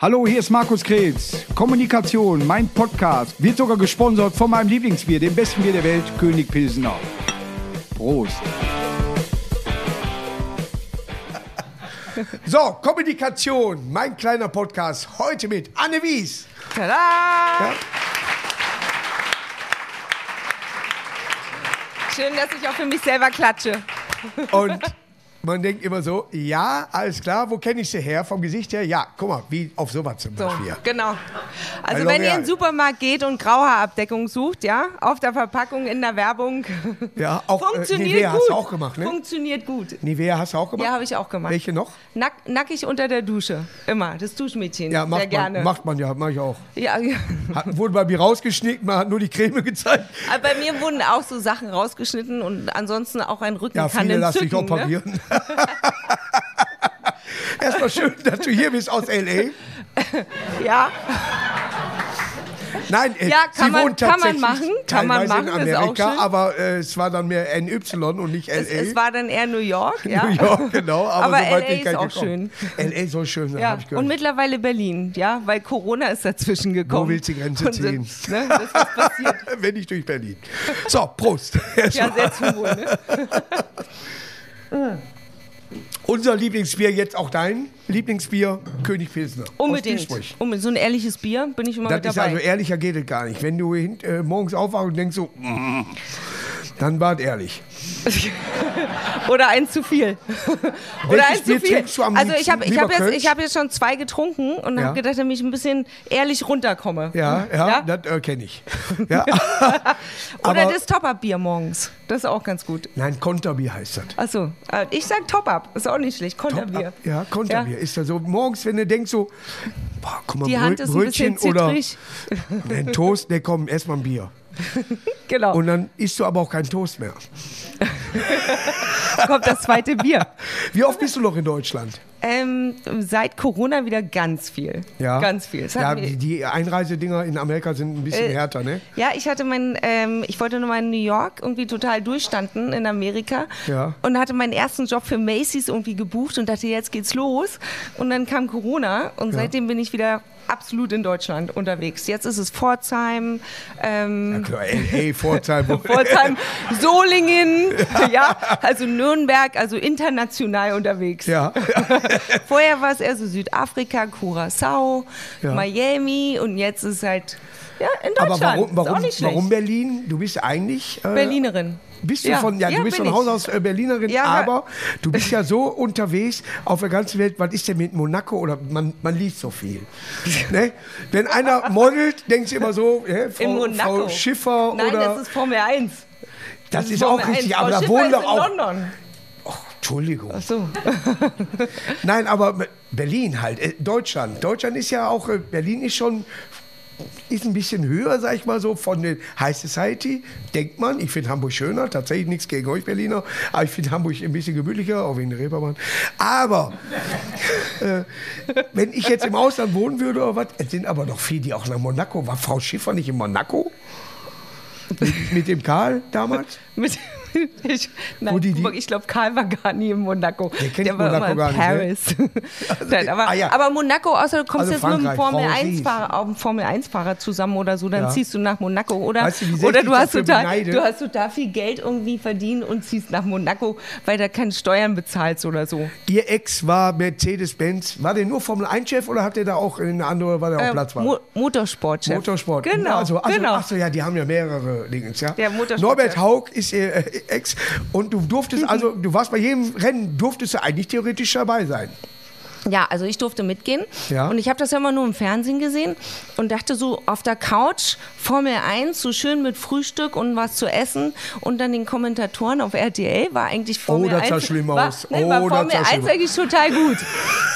Hallo, hier ist Markus Kretz. Kommunikation, mein Podcast, wird sogar gesponsert von meinem Lieblingsbier, dem besten Bier der Welt, König Pilsener. Prost. So, Kommunikation, mein kleiner Podcast, heute mit Anne Wies. Tada! Ja. Schön, dass ich auch für mich selber klatsche. Und man denkt immer so, ja, alles klar, wo kenne ich sie her? Vom Gesicht her? Ja, guck mal, wie auf sowas zum So, Beispiel. genau. Also wenn ihr in den Supermarkt geht und Grauhaarabdeckung sucht, ja, auf der Verpackung, in der Werbung, Ja, auch äh, funktioniert Nivea gut. hast du auch gemacht, ne? Funktioniert gut. Nivea hast du auch gemacht? Ja, habe ich auch gemacht. Welche noch? Nack, nackig unter der Dusche. Immer. Das Duschmädchen. Ja, Sehr macht gerne. man, macht man ja, mach ich auch. Ja, ja. Hat, wurde bei mir rausgeschnitten, man hat nur die Creme gezeigt. Aber bei mir wurden auch so Sachen rausgeschnitten und ansonsten auch ein Rücken Ja, kann viele lassen sich entzücken. Ne? operieren. Erstmal schön, dass du hier bist aus L.A. Ja, Nein, äh, Ja, kann sie man- wohnt kann man machen, kann man machen, in Amerika, schön. aber äh, es war dann mehr NY und nicht L.A. es, es war dann eher New York. Ja, New York, genau. Aber, Aber so weit LA ist auch gekommen. L.A. soll schön sein, Ja, hab ich gehört. und mittlerweile Berlin, ja, weil Corona ist dazwischen gekommen. willst du die Grenze Und, ziehen? Ne, das ist passiert. Wenn nicht durch Berlin. So, Prost. Ja, sehr zum Wohl, ne? Unser Lieblingsbier, jetzt auch dein Lieblingsbier, König Pilsner. Unbedingt. Unbedingt. So ein ehrliches Bier bin ich immer Das mit ist dabei. also ehrlicher geht es gar nicht. Wenn du äh, morgens aufwachst und denkst so, mm, dann war es ehrlich. Oder eins zu viel. Oder eins zu viel. also ich habe ich hab jetzt, ich hab jetzt schon zwei getrunken und Ja. habe gedacht, dass ich ein bisschen ehrlich runterkomme. Ja, ja, Ja? das äh, kenne ich. Ja. Oder Aber- das Top-Up-Bier morgens. Das ist auch ganz gut. Nein, Konterbier heißt das. Achso, äh, ich sag Top-Up. Ist auch nicht schlecht. Konterbier. Ja, Konterbier. Ist ja so morgens, wenn du denkst so, boah, guck mal, Die Brö- Hand ist ein Brötchen bisschen oder zittrig. ein Toast, der kommt erstmal ein Bier. Genau. Und dann isst du aber auch keinen Toast mehr. kommt das zweite Bier. Wie oft bist du noch in Deutschland? Ähm, seit Corona wieder ganz viel. Ganz viel. Ja, die, die Einreisedinger in Amerika sind ein bisschen Äh, härter, ne? Ja, ich hatte mein, ähm, ich wollte nochmal in New York irgendwie total durchstanden in Amerika Ja. und hatte meinen ersten Job für Macy's irgendwie gebucht und dachte, jetzt geht's los. Und dann kam Corona und seitdem bin ich wieder absolut in Deutschland unterwegs. Jetzt ist es Pforzheim, ähm, Klar, L.A., Pforzheim. Pforzheim, Solingen, ja, also Nürnberg, also international unterwegs. ja. Vorher war es eher so Südafrika, Curacao, Ja. Miami und jetzt ist halt ja, in Aber Deutschland. warum, ist auch warum, nicht schlecht. warum Berlin? Du bist eigentlich. Äh, Berlinerin. Bist du Ja. von, ja, Ja, du bist von. Haus aus äh, Berlinerin, Ja, aber du bist ja so unterwegs auf der ganzen Welt. Was ist denn mit Monaco? Oder man, man liest so viel. ne? Wenn einer modelt, denkst du immer so, äh, Frau, In Monaco. Frau Schiffer Nein, oder. das ist Formel 1. das ist auch Formel richtig, 1. aber Frau da Schiffer wohnen ist doch auch. London. Entschuldigung. Ach so. Nein, aber Berlin halt, äh, Deutschland. Deutschland ist ja auch, äh, Berlin ist schon, ist ein bisschen höher, sag ich mal so, von der High Society, denkt man. Ich finde Hamburg schöner, tatsächlich nichts gegen euch Berliner, aber ich finde Hamburg ein bisschen gemütlicher, auch wegen der Reeperbahn. Aber, äh, wenn ich jetzt im Ausland wohnen würde oder was, es sind aber noch viele, die auch nach Monaco, war Frau Schiffer nicht in Monaco? Mit, mit dem Karl damals? Mit, ich nein, die- die- ich glaube, Karl war gar nie in Monaco. Der kennt war Monaco immer in gar nicht, ne? Paris. nein, aber, Ah, ja. aber Monaco, außer du kommst Also jetzt mit einem Frankreich, Formel Frau 1 Ries. Fahrer, auch einem Formel 1 Fahrer zusammen oder so, dann Ja. ziehst du nach Monaco oder Weißt du, oder du hast total du hast total viel Geld irgendwie verdient und ziehst nach Monaco, weil da keine Steuern bezahlst oder so. Ihr Ex war Mercedes-Benz. War der nur Formel 1-Chef oder hat der da auch eine andere, war der auch Äh, Platz war? Mo Motorsportchef. Motorsport. Genau. Also, also, genau. Ach so, ja, die haben ja mehrere Dingens, ja. Der Motorsport, Norbert. Haug ist ihr äh, Ex. Und du durftest, also, du warst bei jedem Rennen, durftest du eigentlich theoretisch dabei sein. Ja, also ich durfte mitgehen. Ja. Und ich habe das ja immer nur im Fernsehen gesehen und dachte so auf der Couch, Formel 1, so schön mit Frühstück und was zu essen und dann den Kommentatoren auf RTL war eigentlich Formel Oh, das 1. sah schlimm war, aus. Nee, Oh, war das Formel sah 1 schlimm aus. eigentlich total gut.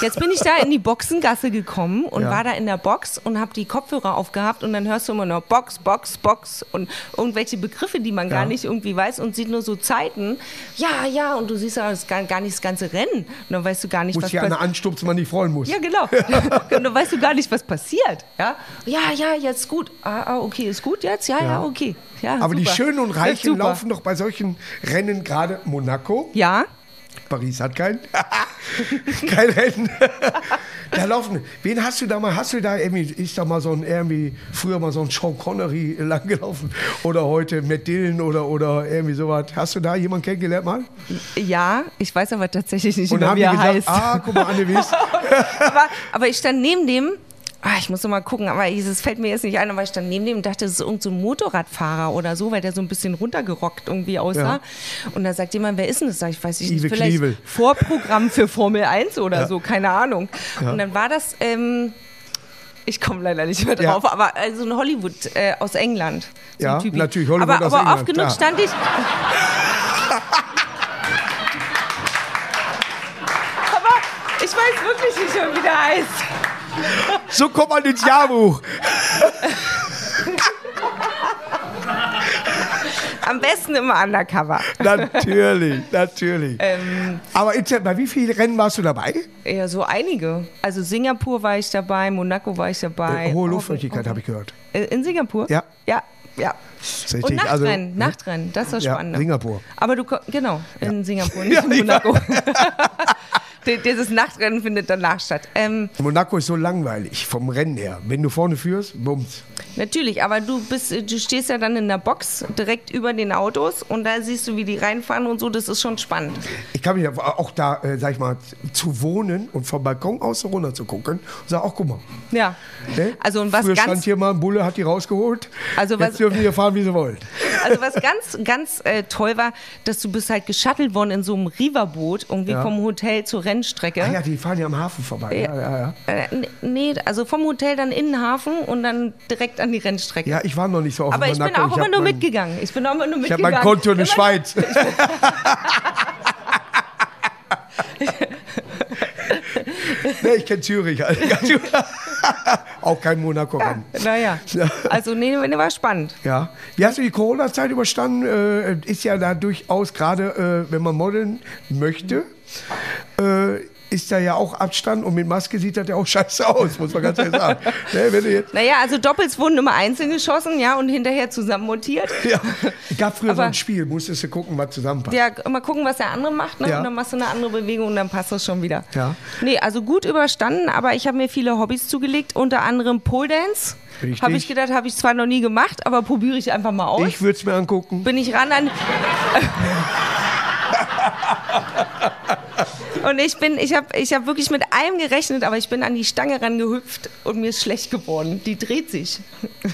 Jetzt bin ich da in die Boxengasse gekommen und Ja. war da in der Box und habe die Kopfhörer aufgehabt und dann hörst du immer noch Box, Box, Box und irgendwelche Begriffe, die man gar Ja. nicht irgendwie weiß und sieht nur so Zeiten. Ja, ja, und du siehst aber das gar, gar nicht das ganze Rennen. Und dann weißt du gar nicht, Muss was passiert. Anstupsen, man nicht freuen muss. Ja, genau. Und dann weißt du gar nicht, was passiert. Ja, ja, ja jetzt gut. Ah, ah, okay, ist gut jetzt? Ja, ja, okay. Ja, Aber die super. Schönen und Reichen laufen doch bei solchen Rennen gerade Monaco. Ja, Paris hat keinen. Kein Rennen. Da laufen. Wen hast du da mal? Hast du da irgendwie, ist da mal so ein irgendwie früher mal so ein Sean Connery langgelaufen oder heute Matt Dillon oder oder irgendwie sowas? Hast du da jemanden kennengelernt mal? Ja, ich weiß aber tatsächlich nicht Und mehr, haben wie er gesagt, heißt. ah, guck mal, Anne Wies. aber, aber ich stand neben dem. Ah, ich muss noch mal gucken, aber es fällt mir jetzt nicht ein, aber ich stand neben dem und dachte, das ist irgendein so ein Motorradfahrer oder so, weil der so ein bisschen runtergerockt irgendwie aussah. Und da sagt jemand, wer ist denn das? Sag ich, weiß ich nicht, vielleicht Knievel. Vorprogramm für Formel 1 oder so, keine Ahnung. Und dann war das, ähm, ich komme leider nicht mehr Ja. drauf, aber also ein Hollywood äh, aus England. So Ja, natürlich, Hollywood aber, aus aber England, oft genug klar. stand ich. aber ich weiß wirklich nicht wie der heißt. So kommt man ins Jahrbuch. Am besten immer undercover. natürlich, natürlich. Ähm, Aber bei wie vielen Rennen warst du dabei? ja, so einige. Also Singapur war ich dabei, Monaco war ich dabei. Äh, hohe Luftfeuchtigkeit habe ich gehört. Äh, In Singapur? Ja. Ja, ja. Und richtig. Also, Nachtrennen, Nachtrennen, das ist das Ja, Spannende. Singapur. Aber du, genau, in Singapur, nicht Ja, in Monaco. Dieses Nachtrennen findet danach statt. Ähm, Monaco ist so langweilig vom Rennen her. Wenn du vorne führst, bums. natürlich, aber du bist, du stehst ja dann in der Box direkt über den Autos und da siehst du, wie die reinfahren und so. Das ist schon spannend. Ich kann mich ja auch da, äh, sag ich mal, zu wohnen und vom Balkon aus so runter zu gucken und sag, auch guck mal. Ja. Ne? Also und was Früher stand ganz hier mal ein Bulle, hat die rausgeholt. Also was- Jetzt dürfen die hier fahren, wie sie wollen. Also was ganz, ganz äh, toll war, dass du bist halt geschattelt worden in so einem Riverboot, irgendwie Ja. vom Hotel zur Rennstrecke. Ah ja, die fahren ja am Hafen vorbei. Ja, ja, ja. Äh, nee, also vom Hotel dann in den Hafen und dann direkt an die Rennstrecke. Ja, ich war noch nicht so auf Aber ich bin Monaco. auch immer hab nur mein- mitgegangen. Ich bin auch immer nur Ich habe mitgegangen. mein Konto in der Immer- Schweiz. nee, ich kenne Zürich. Alter. auch kein Monaco-Rennen. Naja, Ja. also nee, nee, war spannend. Ja. Wie hast du die Corona-Zeit überstanden? Äh, ist ja da durchaus gerade, äh, wenn man modeln möchte, äh, ist da ja auch Abstand und mit Maske sieht das ja auch scheiße aus, muss man ganz ehrlich sagen. ne, Naja, also Doppels wurden immer einzeln geschossen, ja, und hinterher zusammen montiert. ja, es gab früher so Aber- ein Spiel, musstest du gucken, was zusammenpasst. Ja, mal gucken, was der andere macht, ne? Ja. Und dann machst du eine andere Bewegung und dann passt das schon wieder. Ja. Nee, also gut überstanden, aber ich habe mir viele Hobbys zugelegt, unter anderem Pole Dance. Habe ich gedacht, habe ich zwar noch nie gemacht, aber probiere ich einfach mal aus. Ich würde es mir angucken. bin ich ran an. Und ich bin, ich habe ich hab wirklich mit allem gerechnet, aber ich bin an die Stange rangehüpft und mir ist schlecht geworden. Die dreht sich.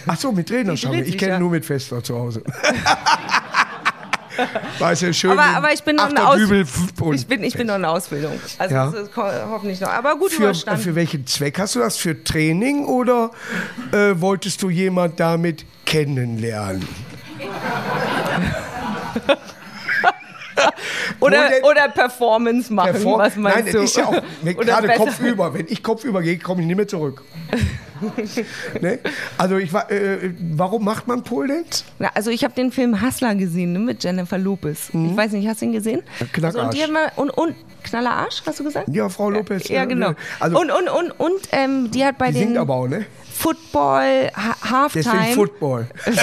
Ach so, mit Trainerstange. dreht Ich kenne ja. nur mit Fester zu Hause. Weißt du, schön. Aber, aber ich bin noch in der Achterdübel Aus und ich bin, ich bin noch in Ausbildung. Also Ja. hoffentlich noch. Aber gut für, überstanden. für welchen Zweck hast du das? Für Training oder äh, wolltest du jemand damit kennenlernen? oder, oder Performance machen. Perform- was meinst Nein, du? das ist ja auch gerade kopfüber. Wenn ich kopfüber gehe, komme ich nicht mehr zurück. ne? Also ich war, äh, warum macht man Pole Dance? Na, also ich habe den Film Hustler gesehen ne, mit Jennifer Lopez. Ich weiß nicht, hast du ihn gesehen? Knackarsch. Also, und, mal, und, und Knaller Arsch, hast du gesagt? Ja, Frau Lopez. Ja, äh, genau. Also und und, und, und ähm, die hat bei die den singt aber auch, ne? Football ha Deswegen Halftime Football.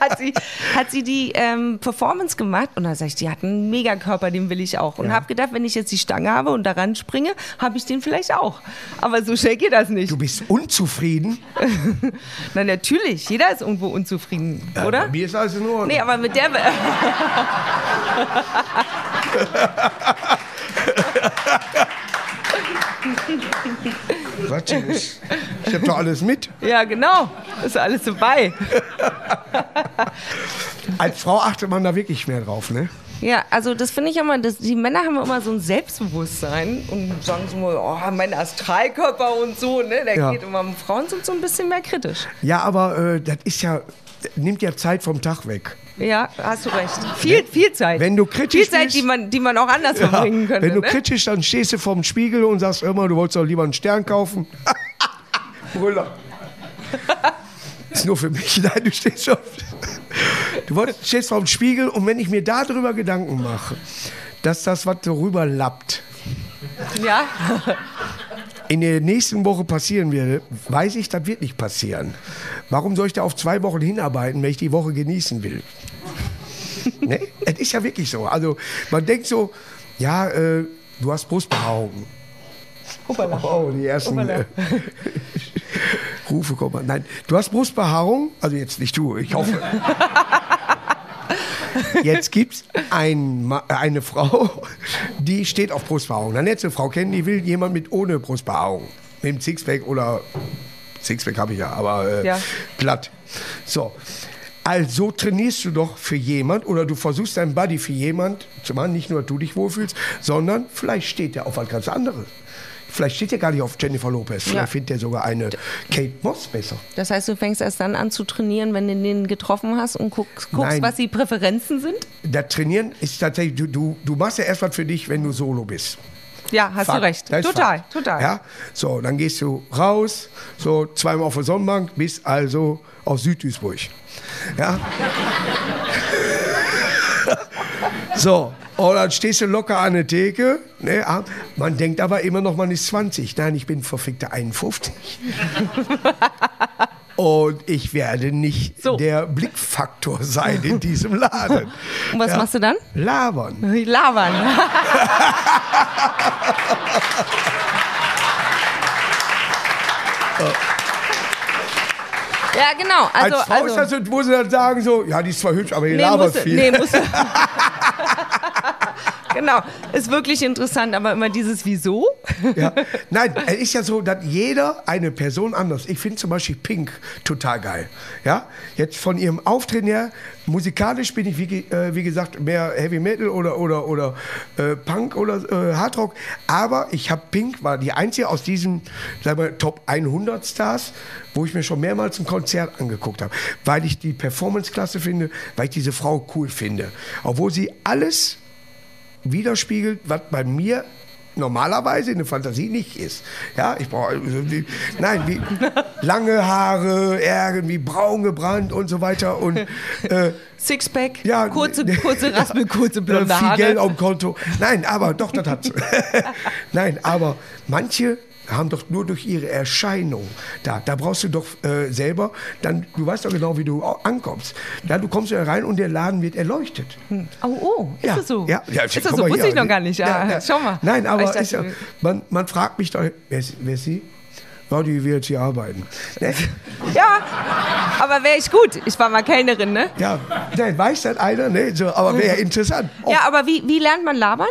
hat, sie, hat sie die ähm, Performance gemacht und da sag ich, die hat einen Megakörper, den will ich auch. Und Ja. habe gedacht, wenn ich jetzt die Stange habe und daran springe, habe ich den vielleicht auch. Aber so schnell geht das nicht. Du bist unzufrieden? Na natürlich, jeder ist irgendwo unzufrieden, Bei oder? mir ist alles in Ordnung. Nee, aber mit der. Was ist? Ich habe doch alles mit. ja, genau. Ist alles dabei. Als Frau achtet man da wirklich mehr drauf, ne? Ja, also das finde ich immer, das, die Männer haben immer so ein Selbstbewusstsein und sagen so mal, oh, mein Astralkörper und so, ne? Der Ja. geht immer. Frauen sind so ein bisschen mehr kritisch. Ja, aber äh, das ist ja, nimmt ja Zeit vom Tag weg. Ja, hast du recht. Viel, viel Zeit. Wenn du kritisch Viel Zeit, bist- die man, die man auch anders verbringen könnte. Wenn du ne? kritisch, dann stehst du vorm Spiegel und sagst immer, du wolltest doch lieber einen Stern kaufen. Brüller. Ist nur für mich. Nein, du stehst schon. Du wolltest, stehst vorm Spiegel und wenn ich mir darüber Gedanken mache, dass das, was darüber lappt, Ja, in der nächsten Woche passieren würde, weiß ich, das wird nicht passieren. Warum soll ich da auf zwei Wochen hinarbeiten, wenn ich die Woche genießen will? ne? Es ist ja wirklich so. Also man denkt so, ja, äh, du hast Brustbehaarung. Hoppala. Oh, die ersten äh, Rufe kommen. Nein, du hast Brustbehaarung, also jetzt nicht du, ich hoffe. Jetzt gibt es ein, äh, eine Frau, die steht auf Brustbehaarung. Dann du eine Frau kennen, die will jemand mit ohne Brustbehaarung. Mit dem Sixpack oder Sixpack habe ich ja, aber äh, Ja. platt. So. Also trainierst du doch für jemand oder du versuchst dein Body für jemand zu machen, nicht nur, dass du dich wohlfühlst, sondern vielleicht steht der auf was ganz anderes. Vielleicht steht der gar nicht auf Jennifer Lopez. Vielleicht Ja. findet der sogar eine Kate Moss besser. Das heißt, du fängst erst dann an zu trainieren, wenn du den getroffen hast und guckst, guckst was die Präferenzen sind? Das Trainieren ist tatsächlich, du, du, du machst ja erst was für dich, wenn du solo bist. Ja, hast Fakt. du recht. Total, Fakt. total. Ja? So, dann gehst du raus, so zweimal auf der Sonnenbank, bis also auf Südduisburg. Ja? so, und dann stehst du locker an der Theke. Ne? ah, Man denkt aber immer noch, man ist 20. Nein, ich bin verfickte 51. Und ich werde nicht So. der Blickfaktor sein in diesem Laden. Und was machst du dann? Labern. Labern. Ja, genau. Also, Als Frau also, ist das, wo sie dann sagen so, ja, die ist zwar hübsch, aber die nee, labert viel. nee, musst du- genau, ist wirklich interessant, aber immer dieses Wieso? Ja. Nein, es ist ja so, dass jeder eine Person anders. Ich finde zum Beispiel Pink total geil. Ja, jetzt von ihrem Auftreten her, musikalisch bin ich wie, äh, wie gesagt mehr Heavy Metal oder oder oder äh, Punk oder äh, Hardrock. Aber ich habe Pink war die einzige aus diesen, sagen wir Top 100 Stars, wo ich mir schon mehrmals ein Konzert angeguckt habe, weil ich die Performance klasse finde, weil ich diese Frau cool finde, obwohl sie alles widerspiegelt, was bei mir normalerweise in der Fantasie nicht ist. Ja, ich brauche nein, wie lange Haare, irgendwie braun gebrannt und so weiter und äh, Sixpack, ja, kurze, kurze Raspel, kurze äh, blonde viel Haare. Geld auf dem Konto. Nein, aber doch, das hat Nein, aber manche haben doch nur durch ihre Erscheinung da. Da brauchst du doch äh, selber, dann, du weißt doch genau, wie du ankommst. Ja, du kommst ja rein und der Laden wird erleuchtet. Oh, oh, ist Ja, das so? Ja, ja, ist das so? Wusste ich noch gar nicht. Ja, Ja, ja. Schau mal. Nein, aber dachte, ja, man, man fragt mich doch, wer ist, wer ist sie? Ja, die jetzt hier arbeiten. Ne? ja, aber wäre ich gut. Ich war mal Kellnerin, ne? Ja, nein, weiß das einer, ne? so, aber wäre interessant. Oh, Ja, aber wie, wie lernt man labern?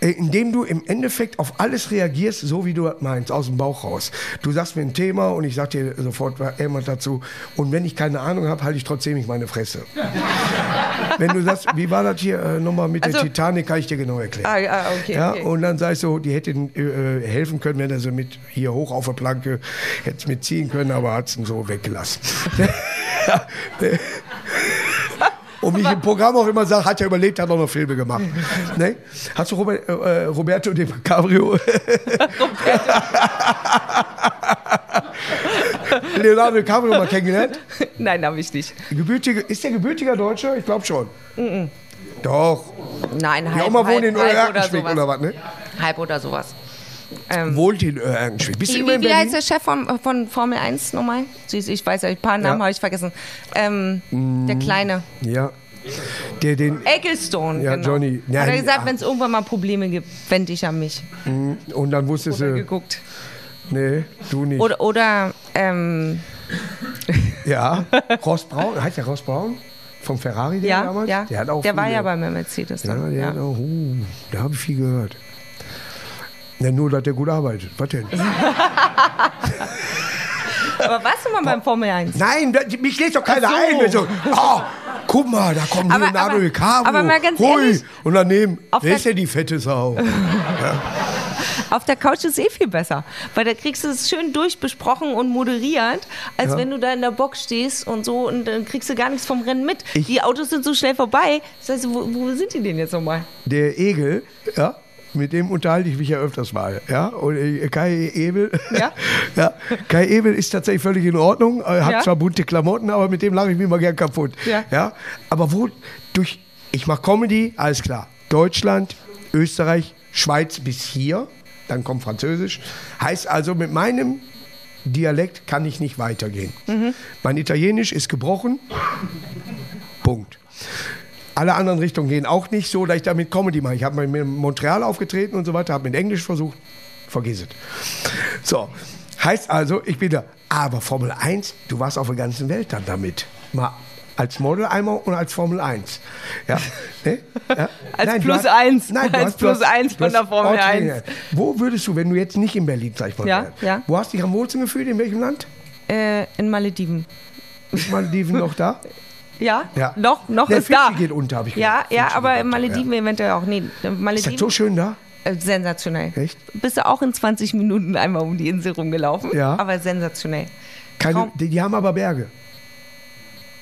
Äh, indem du im Endeffekt auf alles reagierst, so wie du meinst, aus dem Bauch raus. Du sagst mir ein Thema und ich sag dir sofort irgendwas dazu. Und wenn ich keine Ahnung habe, halte ich trotzdem nicht meine Fresse. wenn du sagst, wie war das hier äh, nochmal mit Also- der Titanic, kann ich dir genau erklären. Ah, ja, okay, Ja, okay. und dann sagst du, die hätte äh, helfen können, wenn er sie mit hier hoch auf der Planke hätte mitziehen können, aber hat es so weggelassen. Ja, Und wie ich im Programm auch immer sage, hat er überlebt, hat auch noch Filme gemacht. ne? Hast du Robert, äh, Roberto DiCaprio? Leonardo DiCaprio mal kennengelernt? Nein, habe ich nicht. Gebürtige, ist der gebürtiger Deutscher? Ich glaube schon. Doch. Nein, Die halb, Oma halb, wohnt in halb oder oder was, ne? Halb oder sowas. Ähm, Wohnt in. Bist du wie, wie, wie heißt der Chef von, von Formel 1 nochmal? Ich weiß ja, ein paar Namen Ja. Habe ich vergessen. Ähm, Der Kleine. Ja. Der den, Ecclestone, Ja, genau. Johnny. Ja, Hat er gesagt, wenn es irgendwann mal Probleme gibt, wende ich an mich. und dann wusstest Oder du, geguckt. nee, du nicht. Oder, oder ähm, Ja, Ross Braun, heißt der Ross Braun? Vom Ferrari, der ja, damals? ja. Der hat auch der war ja bei mir Mercedes Ja, der Ja, hat auch, uh, da habe ich viel gehört. Ja, nur, dass der gut arbeitet. Was denn? Aber warst du mal beim Formel 1? Nein, da, mich lädt doch keiner ein. Wenn So, oh, guck mal, da kommt Aber- Leonardo aber- DiCaprio. aber mal ganz Hui. ehrlich, Und daneben, auf wer ist denn die fette Sau? Auf der Couch ist eh viel besser, weil da kriegst du es schön durchbesprochen und moderiert, als Ja. wenn du da in der Box stehst und so und dann kriegst du gar nichts vom Rennen mit. Ich- die Autos sind so schnell vorbei. Das heißt, wo, wo sind die denn jetzt nochmal? Der Egel, ja, mit dem unterhalte ich mich ja öfters mal. Ja? Und äh, Kai Ebel, Ja? ja, Kai Ebel ist tatsächlich völlig in Ordnung, äh, hat Ja. zwar bunte Klamotten, aber mit dem lache ich mich mal gern kaputt. Ja. Ja? Aber wo, durch, ich mache Comedy, alles klar. Deutschland, Österreich, Schweiz bis hier, dann kommt Französisch. Heißt also, mit meinem Dialekt kann ich nicht weitergehen. Mhm. Mein Italienisch ist gebrochen. Punkt. Alle anderen Richtungen gehen auch nicht so, dass ich damit Comedy mache. Ich habe mal in Montreal aufgetreten und so weiter, habe mit Englisch versucht. vergiss es. So, heißt also, ich bin da. Aber Formel 1, du warst auf der ganzen Welt dann damit. Mal als Model einmal und als Formel 1. Ja. Ne? Ja. Als du Plus hast- eins. Nein, du Als Plus eins du von hast der Formel ordentlich- 1. Wo würdest du, wenn du jetzt nicht in Berlin, sag ich mal, Ja, wärst, ja. wo hast du dich am wohlsten gefühlt? In welchem Land? Äh, in Malediven. Ist Malediven noch da? Ja, Ja. noch, noch Der ist da. Fidschi geht unter, hab ich Ja, gehört. ja, Fidschi aber Malediven eventuell auch. Nee, Ist das Malediven, so schön da? äh, sensationell. Echt? Bist du auch in 20 Minuten einmal um die Insel rumgelaufen? Ja. Aber sensationell. Keine, die, die haben aber Berge.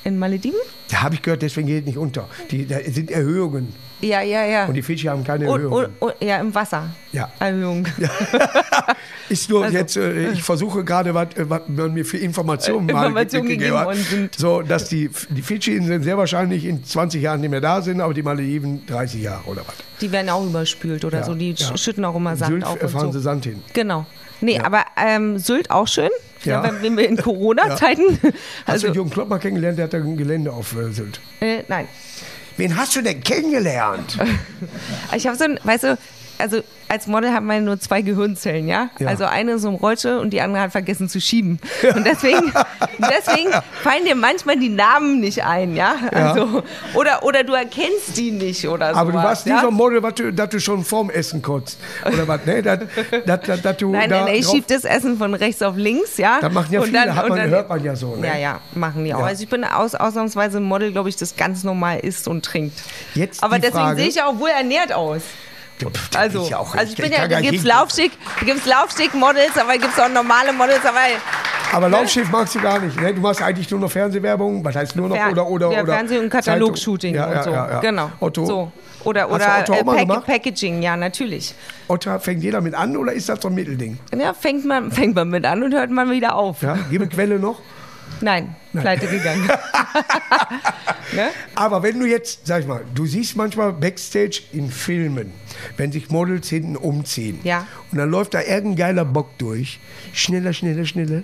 In Malediven? Da habe ich gehört, deswegen geht es nicht unter. Die, da sind Erhöhungen. Ja, ja, ja. Und die Fidschi haben keine Und, Erhöhungen. und, und, ja, im Wasser. Ja. Erhöhung. Ist nur Also- jetzt, äh, ich versuche gerade, was äh, man mir für Informationen mal Informationen gegeben gegeben hat. worden sind. So, dass die, die Fidschi-Inseln sehr wahrscheinlich in 20 Jahren nicht mehr da sind, aber die Malediven 30 Jahre oder was. Die werden auch überspült oder Ja, so. Die ja. schütten auch immer Sand Sylt auf äh, und fahren so. sie Sand hin. Genau. Nee, aber ähm, Sylt auch schön. Ja. Ja. wenn, wir in Corona-Zeiten. Hast Also, du Jürgen Klopp mal kennengelernt, der hat da ein Gelände auf äh, Sylt. äh, nein. Wen hast du denn kennengelernt? Ich habe so ein, weißt du, also als Model hat man nur zwei Gehirnzellen, ja? Ja. Also eine ist im Rollstuhl und die andere hat vergessen zu schieben. Und deswegen, deswegen fallen dir manchmal die Namen nicht ein, ja? Also, oder, oder du erkennst die nicht oder so. Aber du warst ja? so ein Model, was du, dass du schon vorm Essen kotzt. Oder was, ne? Dass, dass, dass, dass du Nein, da nein, ich schieb das Essen von rechts auf links, ja. Das machen ja viele, dann- hat man, dann- hört man ja so. Ne? Ja, ja, machen die auch. Ja. Also ich bin aus, ausnahmsweise ein Model, glaube ich, das ganz normal isst und trinkt. Jetzt Aber deswegen Frage- sehe ich ja auch wohl ernährt aus. Also, ja auch also ich bin ja, da gibt's nicht- Laufsteg, Laufsteg-Models, aber gibt's auch normale Models, aber Aber Laufschiff magst du gar nicht. Ne? Du machst eigentlich nur noch Fernsehwerbung. Was heißt nur noch? Fer oder, oder, ja, oder Fernseh- und Katalogshooting. Ja, und so. Ja, ja. Genau. Otto, So. Oder, oder äh, Pack? Packaging, ja, natürlich. Otto, fängt jeder mit an oder ist das so ein Mittelding? Ja, fängt man, fängt man mit an und hört man wieder auf. Ja? Gebe Quelle noch. Nein, pleite gegangen. ne? Aber wenn du jetzt, sag ich mal, du siehst manchmal Backstage in Filmen, wenn sich Models hinten umziehen. Ja. Und dann läuft da irgendein geiler Bock durch. Schneller, schneller, schneller.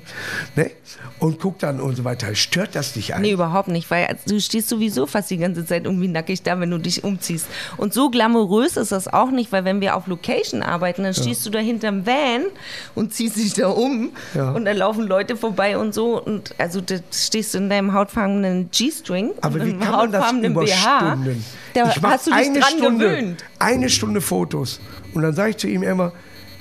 Ne? Und guckt dann und so weiter. Stört das dich Nee, eigentlich? überhaupt nicht, weil du stehst sowieso fast die ganze Zeit irgendwie nackig da, wenn du dich umziehst. Und so glamourös ist das auch nicht, weil wenn wir auf Location arbeiten, dann stehst du da hinterm Van und ziehst dich da um Ja. und dann laufen Leute vorbei und so und also da stehst du in deinem hautfarbenen G-String Aber wie kann man das über BH. Stunden? Da Ich mach hast du dich eine dran Stunde, gewöhnt. Eine Stunde Fotos. Und dann sage ich zu ihm immer,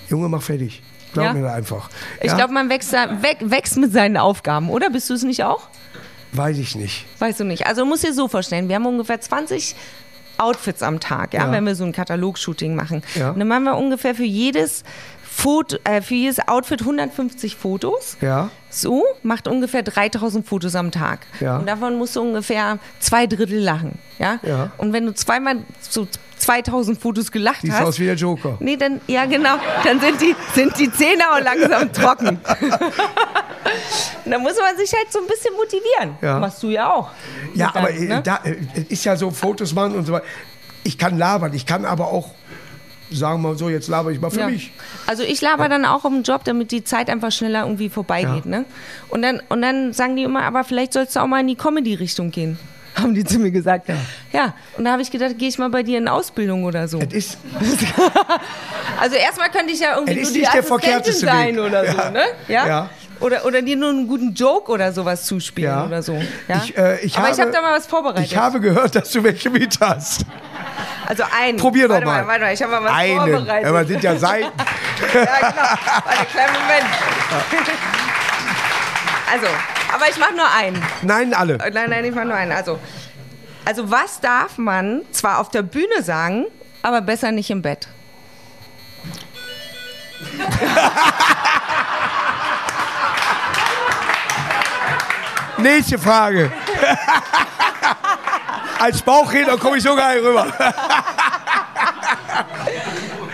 Junge, mach fertig. Glaub Ja. mir da einfach. Ich Ja? glaube, man wächst, wächst mit seinen Aufgaben, oder? Bist du es nicht auch? Weiß ich nicht. Weißt du nicht. Also musst dir so vorstellen, wir haben ungefähr 20 Outfits am Tag, ja, Ja. wenn wir so ein Katalog-Shooting machen. Ja. Und dann machen wir ungefähr für jedes Foto, äh, für jedes Outfit 150 Fotos. Ja. So, macht ungefähr 3000 Fotos am Tag. Ja. Und davon musst du ungefähr zwei Drittel lachen. Ja? Ja. Und wenn du zweimal so 2000 Fotos gelacht Siehst hast. aus wie der Joker. Nee, dann, ja genau, dann sind die, sind die Zähne auch langsam trocken. Und dann muss man sich halt so ein bisschen motivieren. Ja. Machst du ja auch. Ja, Mit aber äh, ne? da äh, es ist ja so Fotos machen und so weiter. Ich kann labern, ich kann aber auch sagen wir so, jetzt laber ich mal für Ja. mich. Also ich laber dann auch um den Job, damit die Zeit einfach schneller irgendwie vorbeigeht. Ja. Ne? Und, dann, und dann sagen die immer, aber vielleicht sollst du auch mal in die Comedy-Richtung gehen. Haben die zu mir gesagt. Ja. Und da habe ich gedacht, gehe ich mal bei dir in Ausbildung oder so. Es ist, Also erstmal könnte ich ja irgendwie Es ist nicht der verkehrteste sein Weg. oder so, Ja. ne? Ja. Ja. Oder, oder dir nur einen guten Joke oder sowas zuspielen Ja. oder so. Ja? Ich, äh, ich Aber habe, ich habe da mal was vorbereitet. Ich habe gehört, dass du welche mit hast. also einen. Probier doch warte mal. Warte mal, ich habe mal was Einen. vorbereitet. Aber sind ja Seiten. Ja, genau. Warte, kleinen Moment. Also, aber ich mache nur einen. Nein, alle. Äh, Nein, nein, ich mache nur einen. Also, also, was darf man zwar auf der Bühne sagen, aber besser nicht im Bett? Nächste Frage. Als Bauchredner komme ich so gar nicht rüber.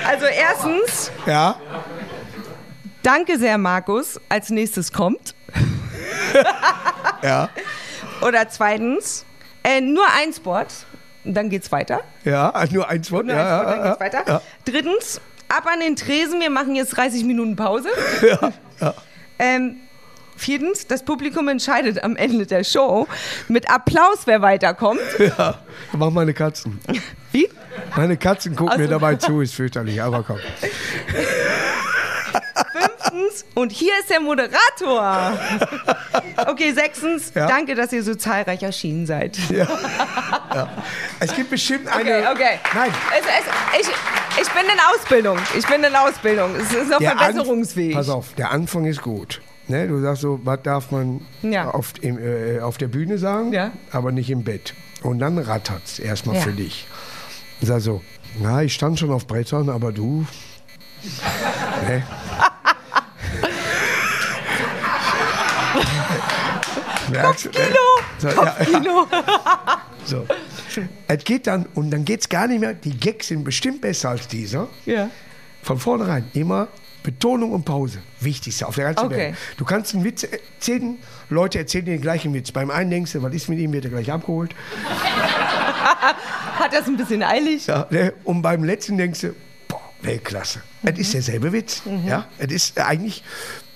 Also, erstens, Ja? danke sehr, Markus. Als nächstes kommt. Ja? Oder zweitens, äh, nur ein. Und dann geht's weiter. Ja? Also Nur eins Wort? Nur Ja, ein Spot, ja, dann ja, geht's weiter. ja. Drittens, ab an den Tresen. Wir machen jetzt 30 Minuten Pause. Ähm, viertens, das Publikum entscheidet am Ende der Show mit Applaus, wer weiterkommt. Ja. Mach meine Katzen. Wie? Meine Katzen gucken Also- mir dabei zu, ist fürchterlich, aber komm. Fünftens, und hier ist der Moderator. Okay, sechstens, Ja. danke, dass ihr so zahlreich erschienen seid. Es gibt bestimmt Okay, eine. okay. Nein. Es, es, ich, ich bin in Ausbildung. Ich bin in Ausbildung. Es ist noch der Anf- verbesserungsfähig. Pass auf, der Anfang ist gut. Ne, du sagst so, was darf man Ja. auf, im, äh, auf der Bühne sagen, Ja. aber nicht im Bett. Und dann rattert's erstmal Ja. für dich. Sag so, na, ich stand schon auf Brettern, aber du. ne? Merkst du, ne? So, ja, Kino. so. Es geht dann, und dann geht es gar nicht mehr, die Gags sind bestimmt besser als dieser. Ja. Von vornherein immer Betonung und Pause. Wichtigste auf der ganzen Okay. Welt. Du kannst einen Witz, äh, zehn Leute erzählen dir den gleichen Witz. Beim einen denkst du, was ist mit ihm, wird er gleich abgeholt. Hat das ein bisschen eilig? Ja, ne? Und beim letzten denkst du, boah, Weltklasse. Es ist derselbe Witz. Ja? Es ist eigentlich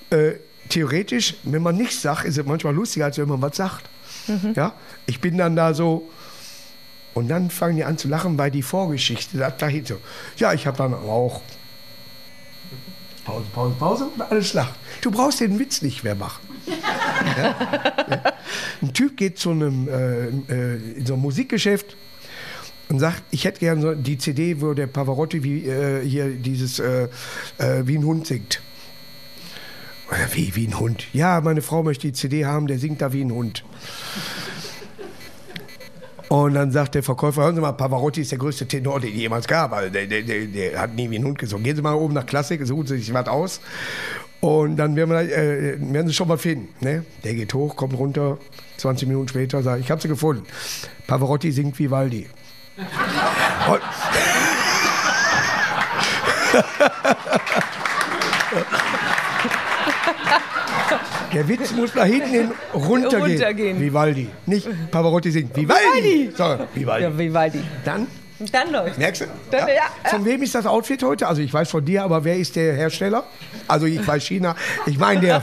äh, theoretisch, wenn man nichts sagt, ist es manchmal lustiger, als wenn man was sagt. Ja? Ich bin dann da so. Und dann fangen die an zu lachen, weil die Vorgeschichte da dahinter. Ja, ich habe dann auch. Pause, Pause, Pause und alles lacht. Du brauchst den Witz nicht mehr machen. Ja? Ja. Ein Typ geht zu einem, äh, äh, in so einem Musikgeschäft und sagt, ich hätte gerne so die CD, wo der Pavarotti wie, äh, hier dieses äh, äh, wie ein Hund singt. Wie, wie ein Hund. Ja, meine Frau möchte die CD haben, der singt da wie ein Hund. Und dann sagt der Verkäufer, hören Sie mal, Pavarotti ist der größte Tenor, den es jemals gab. Also der, der, der, der hat nie wie ein Hund gesungen. Gehen Sie mal oben nach Klassik, suchen Sie sich was aus. Und dann werden, wir, äh, werden Sie schon mal finden. Ne? Der geht hoch, kommt runter, 20 Minuten später sagt, ich habe sie gefunden. Pavarotti singt Vivaldi. Und Der Witz muss nach hinten hin runtergehen. Runtergehen. Vivaldi. Nicht Pavarotti singt Vivaldi. Sondern Vivaldi. Ja, Vivaldi. Dann, Dann läuft. merkst du? Dann, ja, ja. Von wem ist das Outfit heute? Also ich weiß von dir, aber wer ist der Hersteller? Also ich weiß China. Ich meine der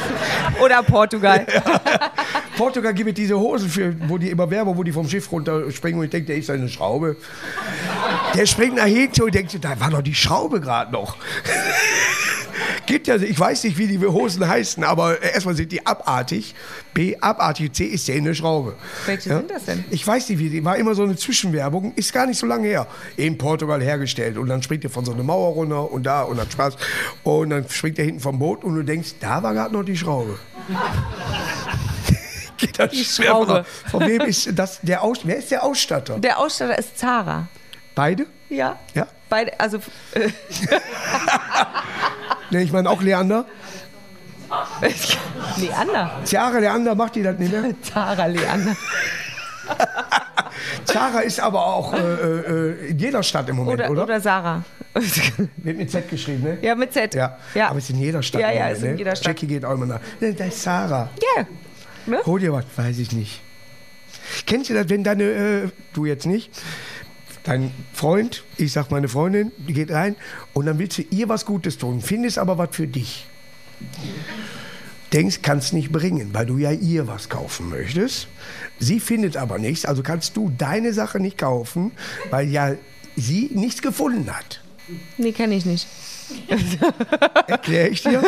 Oder Portugal. Portugal gibt es diese Hosen für, wo die immer Werbung, wo die vom Schiff runterspringen und ich denke, der ist eine Schraube. Der springt nach hinten und denkt, da war doch die Schraube gerade noch. Gibt ja, ich weiß nicht, wie die Hosen heißen, aber erstmal sind die abartig. B, abartig, C ist ja eine Schraube. Welche sind das denn? Ich weiß nicht, wie die war immer so eine Zwischenwerbung, ist gar nicht so lange her. In Portugal hergestellt und dann springt er von so einer Mauer runter und da und hat Spaß. Und dann springt er hinten vom Boot und du denkst, da war gerade noch die Schraube. Geht das Die Schraube. Von wem ist das der Aus Wer ist der Ausstatter? Der Ausstatter ist Zara. Beide? Ja. Ja? Beide, also äh, Ne, ich meine auch Leander. Leander. Zara Leander macht die das nicht mehr. Zara Leander. Zara ist aber auch äh, äh, in jeder Stadt im Moment, Oder, oder? oder Sarah. Wird mit Z geschrieben, ne? ja, mit Z. Ja. ja. aber es ist in jeder Stadt. Ja, ja, Moment, ist in ne? jeder Stadt. Jackie geht auch immer nach. Ne, Das ist Sarah. Ja. Ne? Hol dir was, weiß ich nicht. Kennst du das, wenn deine, äh, du jetzt nicht, dein Freund, ich sag meine Freundin, die geht rein und dann willst du ihr was Gutes tun, findest aber was für dich. Denkst, kannst nicht bringen, weil du ja ihr was kaufen möchtest. Sie findet aber nichts, also kannst du deine Sache nicht kaufen, weil ja sie nichts gefunden hat. Nee, kenne ich nicht. Erkläre ich dir.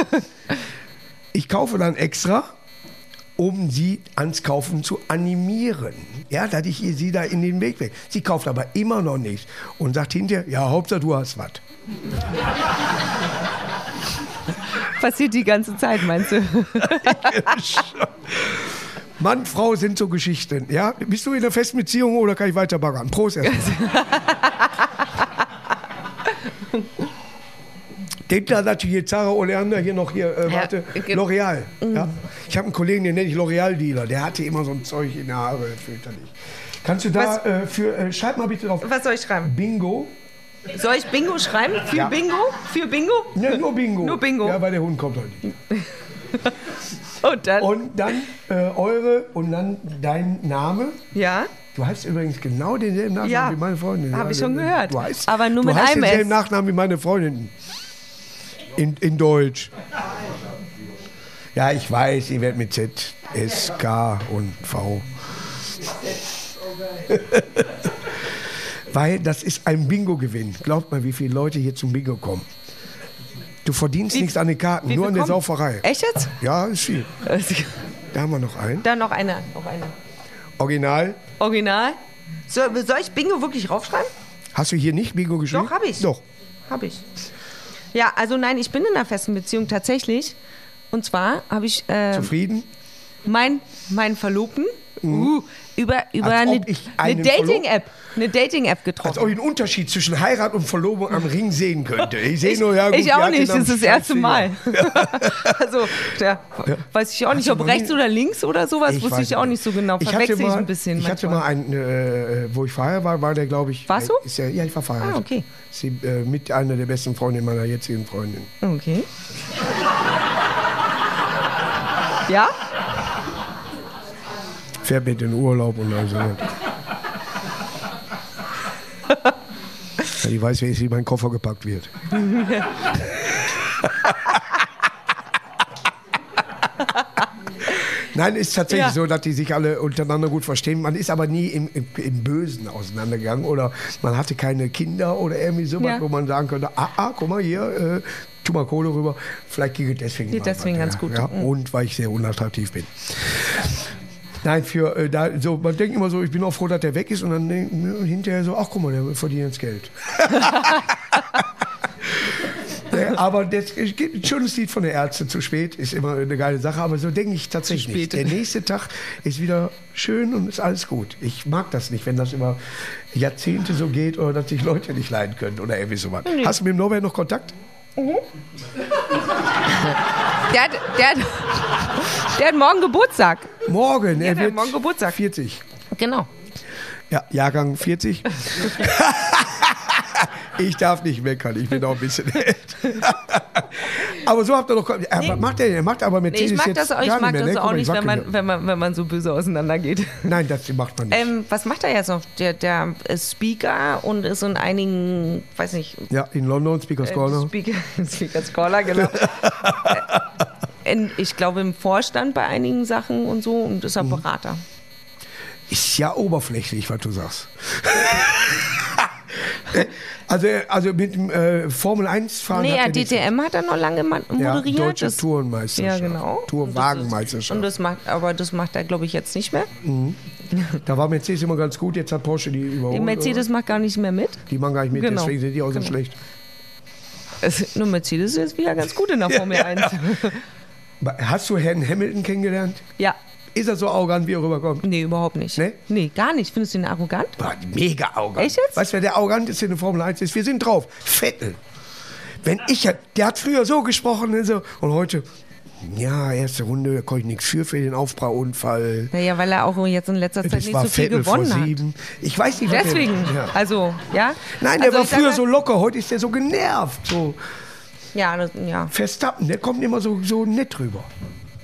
Ich kaufe dann extra, um sie ans Kaufen zu animieren. Ja, dass ich ihr sie da in den Weg weg. Sie kauft aber immer noch nichts und sagt hinterher, ja, Hauptsache du hast was. Passiert die ganze Zeit, meinst du? Mann, Frau sind so Geschichten. Ja, bist du in einer festen Beziehung oder kann ich weiter baggern? Prost erstmal. Denkt da natürlich hier Zara Oleander, hier noch hier, äh, Ja, warte, ge- L'Oreal. Ja? Ich habe einen Kollegen, den nenne ich L'Oreal-Dealer. Der hatte immer so ein Zeug in der Haare, fürchterlich. Kannst du da Was- äh, für, äh, schreib mal bitte drauf, Was soll ich schreiben? Bingo. Soll ich Bingo schreiben? Für Ja. Bingo? Für Bingo? Ne, nur Bingo. Nur Bingo. Ja, weil der Hund kommt heute nicht. Und dann? Und dann äh, eure und dann dein Name. ja? Du heißt übrigens genau denselben Nachnamen Ja, wie meine Freundin. hab Ja, ich schon du- gehört. Du heißt, Aber nur du mit hast einem denselben S. Nachnamen wie meine Freundin. In, in Deutsch. Ja, ich weiß, ihr werdet mit Z, S, K und V. Weil das ist ein Bingo-Gewinn. Glaubt mal, wie viele Leute hier zum Bingo kommen. Du verdienst nichts an den Karten, Wie nur an der? Sauferei. Echt jetzt? Ja, ist viel. Da haben wir noch einen. Dann noch eine, noch eine. Original. Original. So, soll ich Bingo wirklich raufschreiben? Hast du hier nicht Bingo geschrieben? Doch, hab ich. Doch. Habe ich. Ja, also nein, ich bin in einer festen Beziehung tatsächlich. Und zwar habe ich äh, Zufrieden? mein, meinen Verlobten uh, über, über. Als eine, ich eine Dating-App eine Dating-App Als getroffen. ob ich einen Unterschied zwischen Heirat und Verlobung am Ring sehen könnte. Ich sehe nur, ja gut, ich auch den nicht, am das ist das erste Mal. Also, ja, weiß ich auch nicht, ob rechts oder links oder sowas, wusste weiß ich auch nicht so genau. Ich hatte Verwechsel ich mal, ein bisschen. Ich hatte manchmal. mal einen, äh, wo ich verheiratet war, war der, glaube ich. Warst du? Ist ja, ja, ich war verheiratet. Ah, okay. Ist die, äh, mit einer der besten Freundinnen meiner jetzigen Freundin. Okay. Ja? Fährt mit in den Urlaub und also. ja, die weiß, wie mein Koffer gepackt wird. Nein, ist tatsächlich Ja. so, dass die sich alle untereinander gut verstehen. Man ist aber nie im, im, im Bösen auseinandergegangen oder man hatte keine Kinder oder irgendwie sowas, Ja. wo man sagen könnte, ah, ah guck mal hier, äh, tu mal Kohle rüber. Vielleicht ging es deswegen Geht deswegen was, ganz ja, gut. Ja, Mhm. und weil ich sehr unattraktiv bin. Nein, für äh, da, so, man denkt immer so, ich bin auch froh, dass der weg ist und dann denkt man hinterher so, ach guck mal, der verdient jetzt Geld. Aber das, ein schönes Lied von der Ärzte zu spät, ist immer eine geile Sache, aber so denke ich tatsächlich nicht. Der nächste Tag ist wieder schön und ist alles gut. Ich mag das nicht, wenn das über Jahrzehnte so geht oder dass sich Leute nicht leiden können oder irgendwie sowas. Hast du mit dem Norbert noch Kontakt? Der hat, der, hat, der hat morgen Geburtstag. Morgen, der er wird morgen Geburtstag. 40. Genau. Ja, Jahrgang 40. ich darf nicht meckern, ich bin auch ein bisschen alt. aber so habt ihr doch. Äh, Was macht er macht aber Nee, Mercedes ich mag das auch, ich mag nicht mehr, das ne? auch nicht, ich wenn man, wenn, man, wenn man so böse auseinandergeht. Nein, das macht man nicht. Ähm, was macht er jetzt noch? Der, der ist Speaker und ist in einigen, weiß nicht, ja, in London, Speaker's äh, Corner. Speaker, Scholar, genau. In, ich glaube im Vorstand bei einigen Sachen und so und Mhm. ist er Berater. Ist ja oberflächlich, was du sagst. Also, also mit dem äh, Formel 1 fahren. Nee, hat ja, er DTM hat er noch lange ma- Ja, moderiert. deutsche Das- Tourenmeisterschaft. Ja, genau. Tourwagenmeisterschaft. Und das macht, aber das macht er, glaube ich, jetzt nicht mehr. Da war Mercedes immer ganz gut, jetzt hat Porsche die überholt. Die Mercedes macht gar nicht mehr mit. oder? Die machen gar nicht mit, Genau. deswegen sind die auch so Genau. schlecht. Es, nur Mercedes ist wieder ganz gut in der Formel 1. Hast du Herrn Hamilton kennengelernt? Ja. Ist er so arrogant, wie er rüberkommt? Nee, überhaupt nicht. Nee? Nee, gar nicht. Findest du ihn arrogant? Boah, mega arrogant. Echt jetzt? Weißt du, wer der arroganteste in der Formel 1 ist? Wir sind drauf. Vettel. Wenn ich, der hat früher so gesprochen und, so, und heute, ja, erste Runde, da konnte ich nichts für, für den Aufprallunfall. Naja, weil er auch jetzt in letzter Zeit Das nicht so viel Vettel vor gewonnen hat. sieben. Ich weiß nicht, Deswegen. Ja. Also, ja. Nein, der also, war früher so locker, heute ist der so genervt. So Ja, das, ja. Verstappen, der kommt immer so, so nett rüber.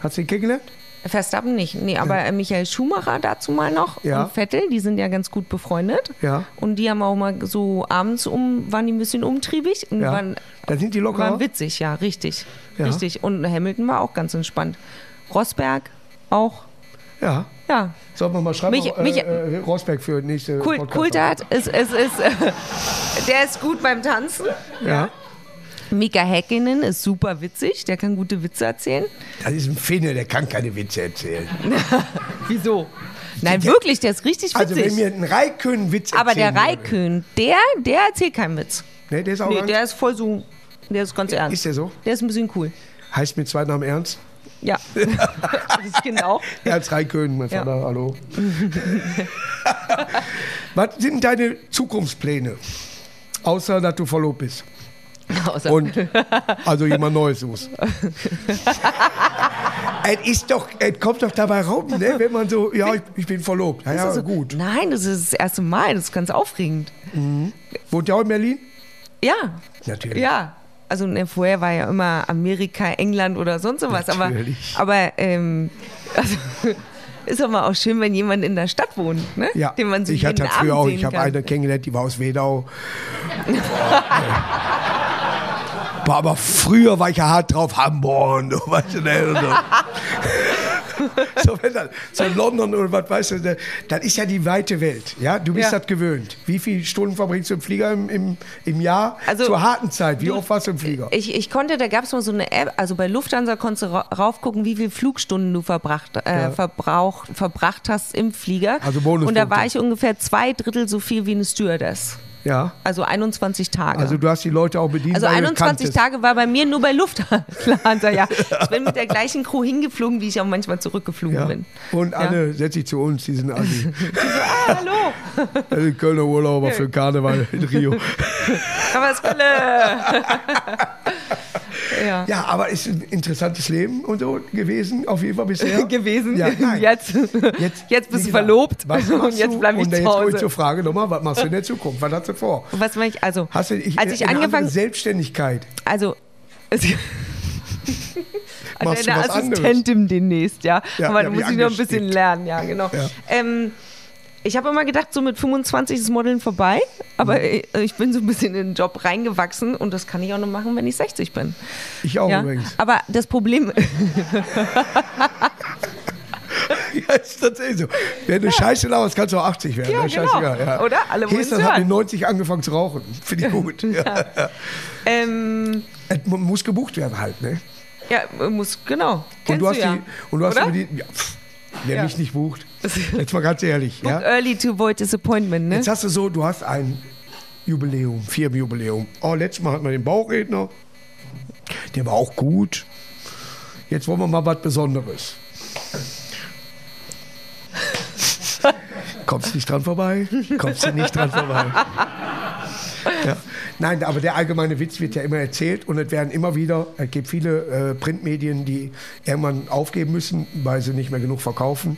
Hast du ihn kennengelernt? Verstappen nicht. Nee, aber äh, Michael Schumacher dazu mal noch Ja. und Vettel, die sind ja ganz gut befreundet. Ja. Und die haben auch mal so abends um, waren die ein bisschen umtriebig und Ja. waren, Da sind die locker. waren witzig, ja, richtig. Ja. Richtig. Und Hamilton war auch ganz entspannt. Rosberg auch. Ja. Ja. Sollen wir mal schreiben, Mich- äh, mich- äh, Rosberg für nächste Kult, Podcast- Kultat ist, ist, ist, der ist gut beim Tanzen. Ja. Mika Häkkinen ist super witzig, der kann gute Witze erzählen. Das ist ein Finne, der kann keine Witze erzählen. Wieso? Nein, wirklich, der ist richtig Also witzig. wenn mir ein Raikön einen Witz Aber der Raikön, der, der erzählt keinen Witz. Ne, der ist auch Nee, der ist voll so, der ist ganz ernst. Ist der so? Der ist ein bisschen cool. Heißt mit Zweitnamen Ernst? Ja. das Kind auch. Ernst Raikön, mein Ja. Vater, hallo. Was sind deine Zukunftspläne? Außer, dass du verlobt bist. Außer- Und also jemand Neues suchst. es ist doch, es kommt doch dabei raum, ne? wenn man so, ja, ich, ich bin verlobt. Ja, ja Also, gut. Nein, das ist das erste Mal, das ist ganz aufregend. Wohnt ihr auch in Berlin? Ja. Natürlich. Ja. Also ne, vorher war ja immer Amerika, England oder sonst sowas. Aber, Natürlich. aber ähm, also, ist aber auch schön, wenn jemand in der Stadt wohnt, ne? Ja, den man so ich hatte früher Abend auch, ich habe eine kennengelernt, die war aus Wedau. Boah, aber früher war ich ja hart drauf, Hamburg und so, weißt du, ne? Und so. so, wenn dann, so in London oder was weißt du, dann ist ja die weite Welt. Ja, du bist Ja. das gewöhnt. Wie viele Stunden verbringst du im Flieger im, im, im Jahr? Also, Zur harten Zeit. Wie du- oft warst du im Flieger? Ich, ich konnte, da gab es mal so eine App, also bei Lufthansa konntest du ra raufgucken, wie viele Flugstunden du verbracht, äh, Ja. verbrauch, verbracht hast im Flieger. Also Bonuspunkte. Und da war ich ungefähr zwei Drittel so viel wie eine Stewardess. Ja. Also 21 Tage. Also du hast die Leute auch bedient. Also weil du 21 kanntest. Tage war bei mir nur bei Lufthansa, ja. Ich bin mit der gleichen Crew hingeflogen, wie ich auch manchmal zurückgeflogen Ja. bin. Und Anne, setz dich zu uns, die sind Assi. Ah, hallo, Also Kölner Urlauber für Karneval in Rio. aber es Kölle. Ja. Ja, aber ist ein interessantes Leben und so gewesen, auf jeden Fall bisher. gewesen. Ja. Jetzt, Jetzt, jetzt, bist du verlobt und jetzt bleibe ich und zu jetzt komme ich Hause. zur Frage nochmal, was machst du in der Zukunft? Was hast du vor? Was mache ich? Also, Hast du, ich, als ich andere angefangen, Selbstständigkeit. also es- du eine was anderes? Assistentin demnächst, ja. Ja, Aber da muss ich noch ein bisschen lernen, ja, genau. Ja. Ähm, ich habe immer gedacht, so mit 25 ist Modeln vorbei, aber Mhm. ich, ich bin so ein bisschen in den Job reingewachsen und das kann ich auch nur machen, wenn ich 60 bin. Ich auch Ja? übrigens. Aber das Problem, Ja, ist tatsächlich so. Wenn du Scheiße laberst, kannst du auch 80 werden. Ja, ne? genau. Ja. Oder? Alle Hesters hat mit 90 angefangen zu rauchen. Finde ich gut. Ja. ähm, muss gebucht werden halt, ne? ja, muss, genau. Und Kennst du hast ja. die, und du hast Oder? die, ja, pff, wer Ja. mich nicht bucht. Jetzt mal ganz ehrlich, Book ja? early to avoid disappointment, ne? Jetzt hast du so, du hast ein Jubiläum, Firmenjubiläum. Oh, letztes Mal hatten wir den Bauchredner. Der war auch gut. Jetzt wollen wir mal was Besonderes. Kommst nicht dran vorbei? Kommst du nicht dran vorbei? Ja. Nein, aber der allgemeine Witz wird ja immer erzählt und es werden immer wieder, es gibt viele äh, Printmedien, die irgendwann aufgeben müssen, weil sie nicht mehr genug verkaufen.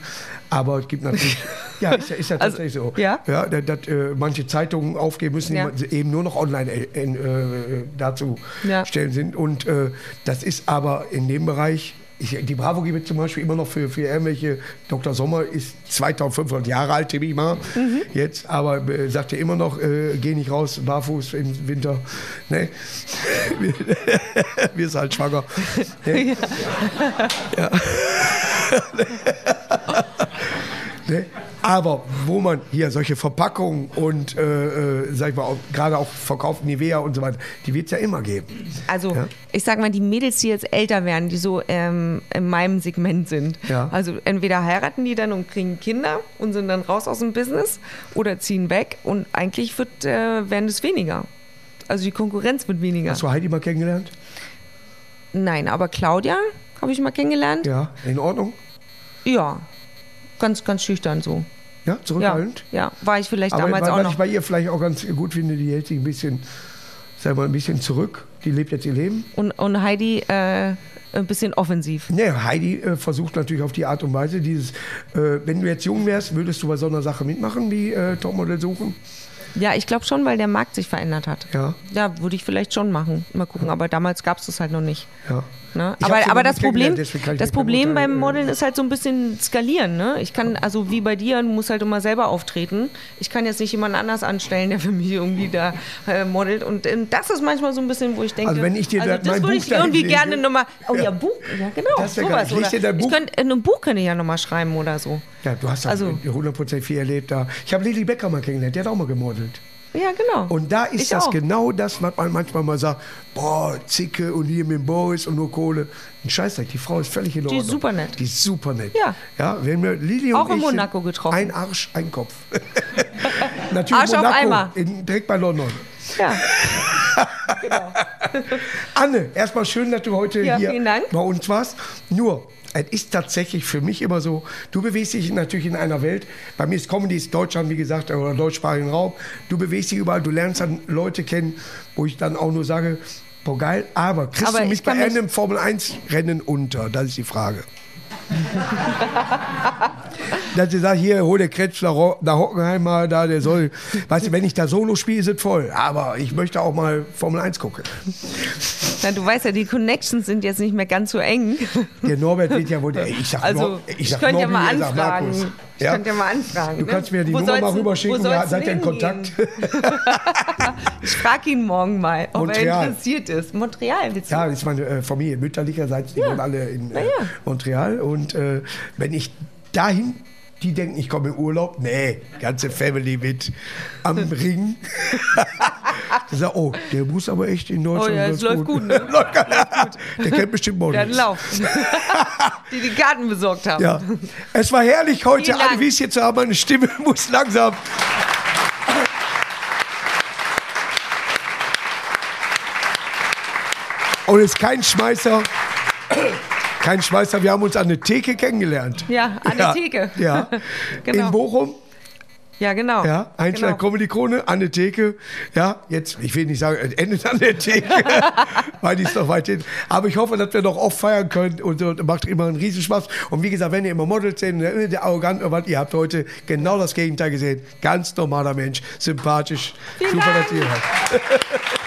Aber es gibt natürlich, ja, ist ja, ist ja Also, tatsächlich so. ja? Ja, dass, dass, äh, manche Zeitungen aufgeben müssen, Ja. die eben nur noch online äh, äh, dazu Ja. stellen sind. Und äh, das ist aber in dem Bereich, ich, die Bravo gibt es zum Beispiel immer noch für, für irgendwelche, Dr. Sommer ist 2500 Jahre alt, ich mal, Mhm. jetzt, aber äh, sagt ja immer noch, äh, geh nicht raus, barfuß im Winter. Ne? Wir sind halt schwanger. Ne? Ja. Ne? Aber wo man hier solche Verpackungen und, äh, äh, sag ich mal, gerade auch verkauft Nivea und so weiter, die wird es ja immer geben. Also, Ja. ich sag mal, die Mädels, die jetzt älter werden, die so ähm, in meinem Segment sind, Ja. also entweder heiraten die dann und kriegen Kinder und sind dann raus aus dem Business oder ziehen weg und eigentlich wird, äh, werden es weniger. Also die Konkurrenz wird weniger. Hast du Heidi mal kennengelernt? Nein, aber Claudia habe ich mal kennengelernt. Ja, in Ordnung? Ja. Ganz, ganz schüchtern so. Ja, Ja, zurückhaltend? ja. war ich vielleicht Aber damals weil, auch was noch. ich bei ihr vielleicht auch ganz gut finde, die hält sich ein bisschen, sag mal, ein bisschen zurück. Die lebt jetzt ihr Leben. Und, und Heidi äh, ein bisschen offensiv. Ja, Heidi äh, versucht natürlich auf die Art und Weise dieses, äh, wenn du jetzt jung wärst, würdest du bei so einer Sache mitmachen, wie äh, Topmodel suchen? Ja, ich glaube schon, weil der Markt sich verändert hat. Ja, Ja, würde ich vielleicht schon machen. Mal gucken, aber damals gab es das halt noch nicht. ja. Ne? Aber, aber das Problem, das Problem beim äh. Modeln ist halt so ein bisschen skalieren. Ne? Ich kann, also wie bei dir, du musst halt immer selber auftreten. Ich kann jetzt nicht jemand anders anstellen, der für mich irgendwie da äh, modelt. Und ähm, das ist manchmal so ein bisschen, wo ich denke, Also wenn ich dir also da das mein würde Buch ich irgendwie gerne nochmal. Oh ja, Buch, ja genau. Das geil. sowas, oder? Ich Buch- könnte, in einem Buch könnte ich ja nochmal schreiben oder so. Ja, du hast Also- 100% viel erlebt da. Ich habe Lili Becker mal kennengelernt, der hat auch mal gemodelt. Ja, genau. Und da ist Ich das auch. genau das, was man manchmal mal sagt, boah, Zicke und hier mit Boris und nur Kohle. Ein Scheißdreck, die Frau ist völlig in Die Ordnung. ist super nett. Die ist super nett. Ja. Ja, wenn wir Lili und Auch in ich Monaco getroffen. Ein Arsch, ein Kopf. Natürlich Arsch auf Monaco, Eimer. In, direkt bei London. ja. Anne, erstmal schön, dass du heute Ja, hier bei uns warst. Nur, es ist tatsächlich für mich immer so, du bewegst dich natürlich in einer Welt, bei mir ist Comedy, ist Deutschland, wie gesagt, oder deutschsprachigen Raum, du bewegst dich überall, du lernst dann Leute kennen, wo ich dann auch nur sage, boah geil, aber kriegst Aber du ich mich bei einem Formel-1-Rennen unter? Das ist die Frage. dass sie sagt, hier, hol der Kretsch nach, nach Hockenheim mal da, der soll, weißt du, wenn ich da Solo spiele, ist es voll. Aber ich möchte auch mal Formel 1 gucken. Na, du weißt ja, die Connections sind jetzt nicht mehr ganz so eng. Der Norbert wird ja wohl, ich sag, Also, Nor, ich, ich sag könnte ja Norbi, mal sagt Markus. anfragen. Ich Ja? könnte ja mal anfragen. Du ne? kannst mir die Wo Nummer mal rüberschicken, soll's seid ihr in Kontakt. Ich frage ihn morgen mal, ob Montreal. er interessiert ist. Montreal, willst du? Ja, das ist meine äh, Familie, mütterlicherseits, die Ja. wohnen alle in äh, ja. Montreal. Und äh, wenn ich dahin, die denken, ich komme in Urlaub, nee, ganze Family mit am Ring. Ich sag, oh, der muss aber echt in Deutschland. Oh ja, es läuft gut, ne? gut. Der kennt bestimmt Der einen Models. Lauf. die die Karten besorgt haben. Ja. Es war herrlich heute, Vielen Dank. Anne Wies hier zu haben. Meine Stimme muss langsam. Und es ist kein Schmeißer. Kein Schmeißer, wir haben uns an der Theke kennengelernt. Ja, an der Theke. Ja. Genau. In Bochum. Ja, genau. Ja, Einstein genau. Comedy Krone, an der Theke. Ja, jetzt, ich will nicht sagen, endet an der Theke, weil die ist noch weit hin. Aber ich hoffe, dass wir noch oft feiern können und, und macht immer einen Riesenspaß. Und wie gesagt, wenn ihr immer Models seht, der arrogant, aber ihr habt heute genau das Gegenteil gesehen. Ganz normaler Mensch, sympathisch. Vielen Super, Dank. dass ihr hier habt.